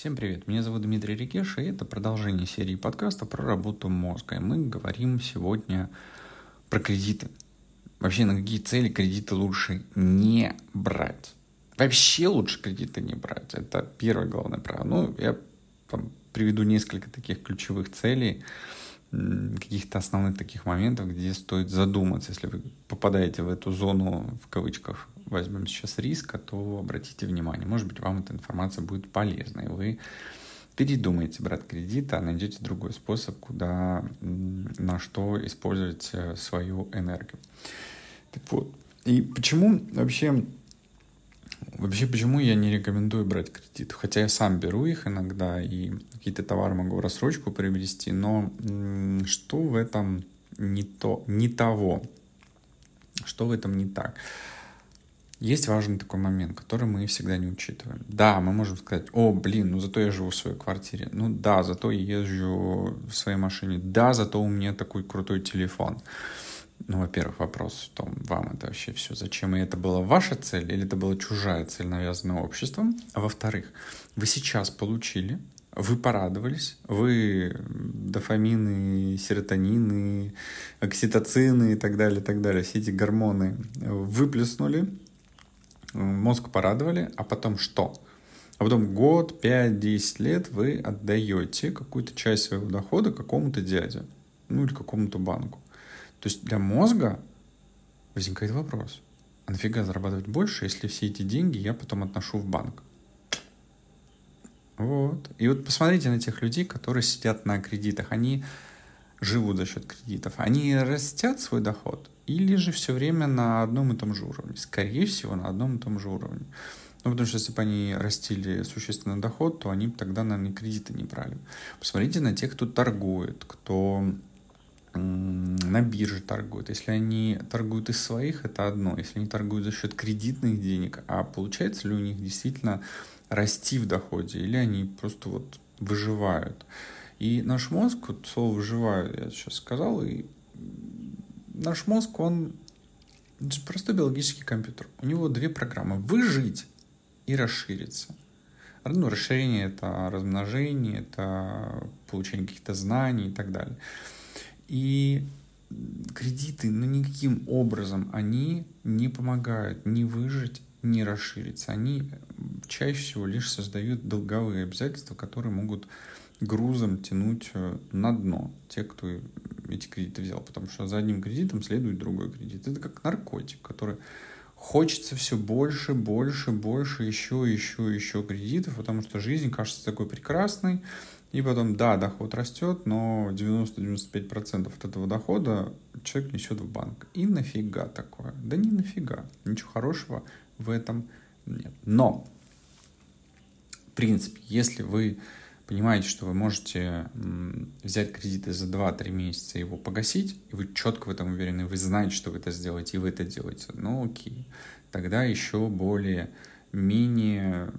Всем привет, меня зовут Дмитрий Рикеш, и это продолжение серии подкаста про работу мозга. И мы говорим сегодня про кредиты. Вообще, на какие цели кредиты лучше не брать. Вообще лучше кредиты не брать. Это первое главное правило. Ну, я там, приведу несколько таких ключевых целей, каких-то основных таких моментов, где стоит задуматься. Если вы попадаете в эту зону, в кавычках, возьмем сейчас риска, то обратите внимание. Может быть, вам эта информация будет полезна, и вы передумаете брать кредит, а найдете другой способ, куда, на что использовать э, свою энергию. Так вот, и почему вообще Вообще, почему я не рекомендую брать кредит? Хотя я сам беру их иногда и какие-то товары могу в рассрочку приобрести, но что в этом не то, не того? Что в этом не так? Есть важный такой момент, который мы всегда не учитываем. Да, мы можем сказать, о, блин, ну зато я живу в своей квартире. Ну да, зато я езжу в своей машине. Да, зато у меня такой крутой телефон. Ну, во-первых, вопрос в том, вам это вообще все зачем, и это была ваша цель, или это была чужая цель, навязанная обществом. А во-вторых, вы сейчас получили, вы порадовались, вы дофамины, серотонины, окситоцины и так далее, и так далее, все эти гормоны выплеснули, мозг порадовали, а потом что? А потом год, 5-10 лет вы отдаете какую-то часть своего дохода какому-то дяде, ну или какому-то банку. То есть для мозга возникает вопрос, а нафига зарабатывать больше, если все эти деньги я потом отношу в банк? Вот. И вот посмотрите на тех людей, которые сидят на кредитах. Они живут за счет кредитов. Они растят свой доход или же все время на одном и том же уровне? Скорее всего, на одном и том же уровне. Ну, потому что если бы они растили существенный доход, то они бы тогда, наверное, кредиты не брали. Посмотрите на тех, кто торгует, кто на бирже торгуют. Если они торгуют из своих, это одно. Если они торгуют за счет кредитных денег, а получается ли у них действительно расти в доходе, или они просто вот выживают. И наш мозг, вот слово «выживаю» я сейчас сказал, и наш мозг, он простой биологический компьютер. У него две программы – выжить и расшириться. Ну, расширение – это размножение, это получение каких-то знаний и так далее. И кредиты, ну, никаким образом они не помогают ни выжить, ни расшириться. Они чаще всего лишь создают долговые обязательства, которые могут грузом тянуть э, на дно те, кто эти кредиты взял. Потому что за одним кредитом следует другой кредит. Это как наркотик, который хочется все больше, больше, больше, еще, еще, еще кредитов, потому что жизнь кажется такой прекрасной, и потом, да, доход растет, но 90-95% от этого дохода человек несет в банк. И нафига такое? Да не нафига. Ничего хорошего в этом нет. Но, в принципе, если вы понимаете, что вы можете взять кредиты за 2-3 месяца и его погасить, и вы четко в этом уверены, вы знаете, что вы это сделаете, и вы это делаете, ну окей. Тогда еще более менее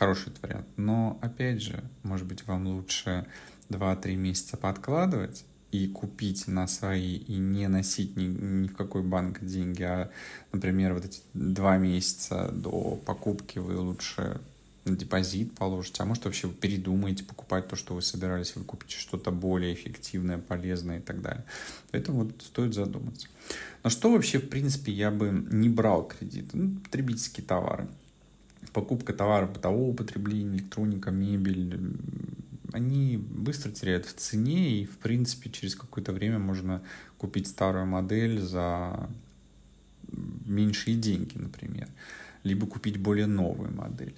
хороший вариант. Но, опять же, может быть, вам лучше 2-3 месяца подкладывать и купить на свои и не носить ни, ни в какой банк деньги, а, например, вот эти два месяца до покупки вы лучше депозит положите, а может вообще вы передумаете покупать то, что вы собирались, вы купите что-то более эффективное, полезное и так далее. Поэтому вот стоит задуматься. Но что вообще, в принципе, я бы не брал кредит? Ну, потребительские товары покупка товаров бытового употребления, электроника, мебель, они быстро теряют в цене, и, в принципе, через какое-то время можно купить старую модель за меньшие деньги, например, либо купить более новую модель.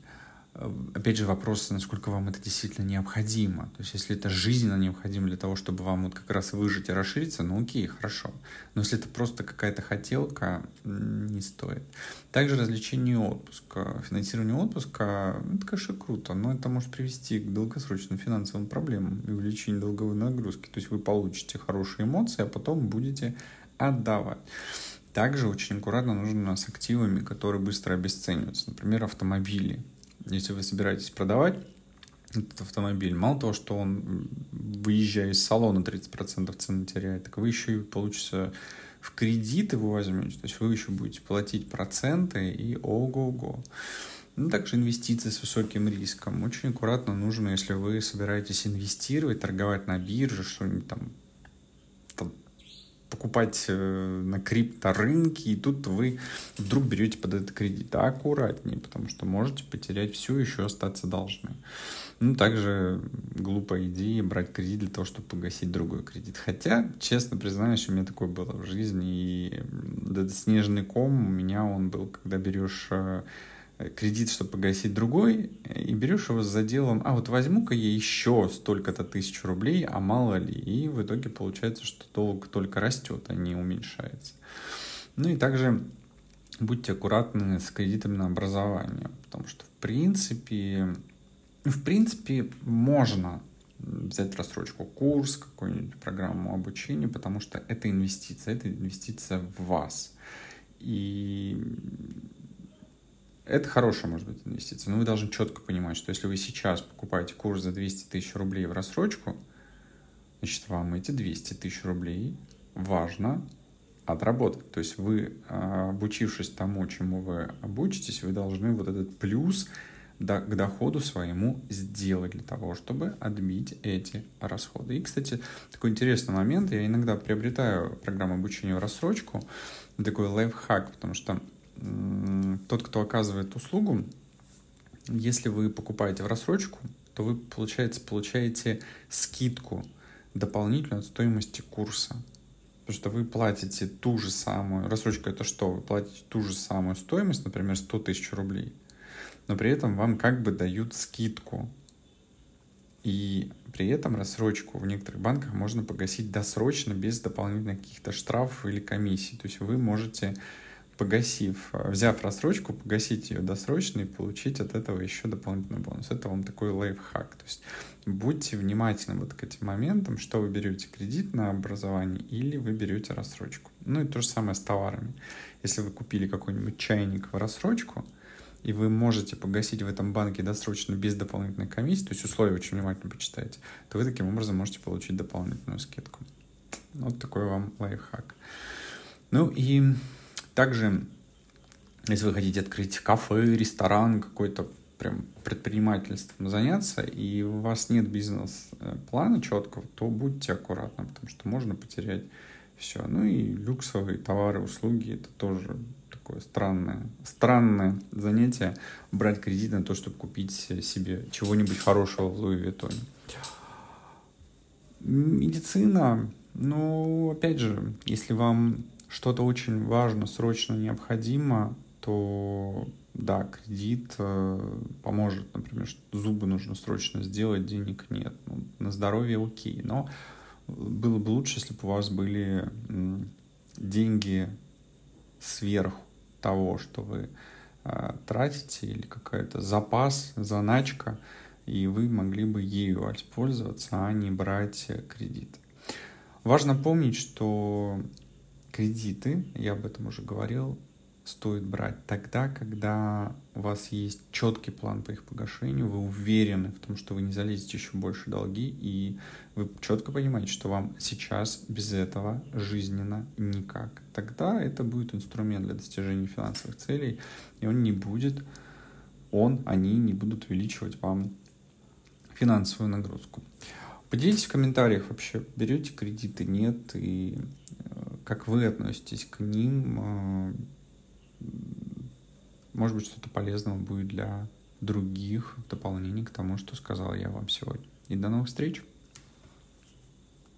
Э, опять же, вопрос, насколько вам это действительно необходимо. То есть, если это жизненно необходимо для того, чтобы вам вот как раз выжить и расшириться, ну окей, хорошо. Но если это просто какая-то хотелка, не стоит. Также развлечение и отпуск. Финансирование отпуска, это, конечно, круто, но это может привести к долгосрочным финансовым проблемам и увеличению долговой нагрузки. То есть, вы получите хорошие эмоции, а потом будете отдавать. Также очень аккуратно нужно с активами, которые быстро обесцениваются. Например, автомобили если вы собираетесь продавать этот автомобиль, мало того, что он, выезжая из салона, 30% цены теряет, так вы еще и получится в кредит его возьмете, то есть вы еще будете платить проценты и ого-го. Ну, также инвестиции с высоким риском. Очень аккуратно нужно, если вы собираетесь инвестировать, торговать на бирже, что-нибудь там, покупать э, на крипторынке, и тут вы вдруг берете под этот кредит. Аккуратнее, потому что можете потерять все, еще остаться должны. Ну, также глупая идея брать кредит для того, чтобы погасить другой кредит. Хотя, честно признаюсь, у меня такое было в жизни. И этот снежный ком у меня он был, когда берешь э, кредит, чтобы погасить другой, и берешь его за делом, а вот возьму-ка я еще столько-то тысяч рублей, а мало ли. И в итоге получается, что долг только растет, а не уменьшается. Ну и также будьте аккуратны с кредитами на образование, потому что, в принципе, в принципе, можно взять рассрочку курс, какую-нибудь программу обучения, потому что это инвестиция, это инвестиция в вас. И это хорошая, может быть, инвестиция, но вы должны четко понимать, что если вы сейчас покупаете курс за 200 тысяч рублей в рассрочку, значит, вам эти 200 тысяч рублей важно отработать. То есть вы, а, обучившись тому, чему вы обучитесь, вы должны вот этот плюс к доходу своему сделать для того, чтобы отбить эти расходы. И, кстати, такой интересный момент, я иногда приобретаю программу обучения в рассрочку, такой лайфхак, потому что тот, кто оказывает услугу, если вы покупаете в рассрочку, то вы, получается, получаете скидку дополнительную от стоимости курса. Потому что вы платите ту же самую, рассрочка это что? Вы платите ту же самую стоимость, например, 100 тысяч рублей но при этом вам как бы дают скидку. И при этом рассрочку в некоторых банках можно погасить досрочно, без дополнительных каких-то штрафов или комиссий. То есть вы можете, погасив, взяв рассрочку, погасить ее досрочно и получить от этого еще дополнительный бонус. Это вам такой лайфхак. То есть будьте внимательны вот к этим моментам, что вы берете кредит на образование или вы берете рассрочку. Ну и то же самое с товарами. Если вы купили какой-нибудь чайник в рассрочку, и вы можете погасить в этом банке досрочно без дополнительной комиссии, то есть условия очень внимательно почитайте, то вы таким образом можете получить дополнительную скидку. Вот такой вам лайфхак. Ну и также, если вы хотите открыть кафе, ресторан, какой-то прям предпринимательством заняться, и у вас нет бизнес-плана четкого, то будьте аккуратны, потому что можно потерять все. Ну и люксовые товары, услуги, это тоже такое странное, странное занятие брать кредит на то, чтобы купить себе чего-нибудь хорошего в Луи Виттоне. Медицина, ну, опять же, если вам что-то очень важно, срочно необходимо, то да, кредит э, поможет, например, что зубы нужно срочно сделать, денег нет. Ну, на здоровье окей, но было бы лучше, если бы у вас были деньги сверху того, что вы э, тратите, или какой-то запас, заначка, и вы могли бы ею воспользоваться, а не брать кредит. Важно помнить, что кредиты, я об этом уже говорил, стоит брать тогда, когда у вас есть четкий план по их погашению, вы уверены в том, что вы не залезете еще больше долги, и вы четко понимаете, что вам сейчас без этого жизненно никак. Тогда это будет инструмент для достижения финансовых целей, и он не будет, он, они не будут увеличивать вам финансовую нагрузку. Поделитесь в комментариях вообще, берете кредиты, нет, и как вы относитесь к ним, э, может быть, что-то полезного будет для других в дополнение к тому, что сказал я вам сегодня. И до новых встреч!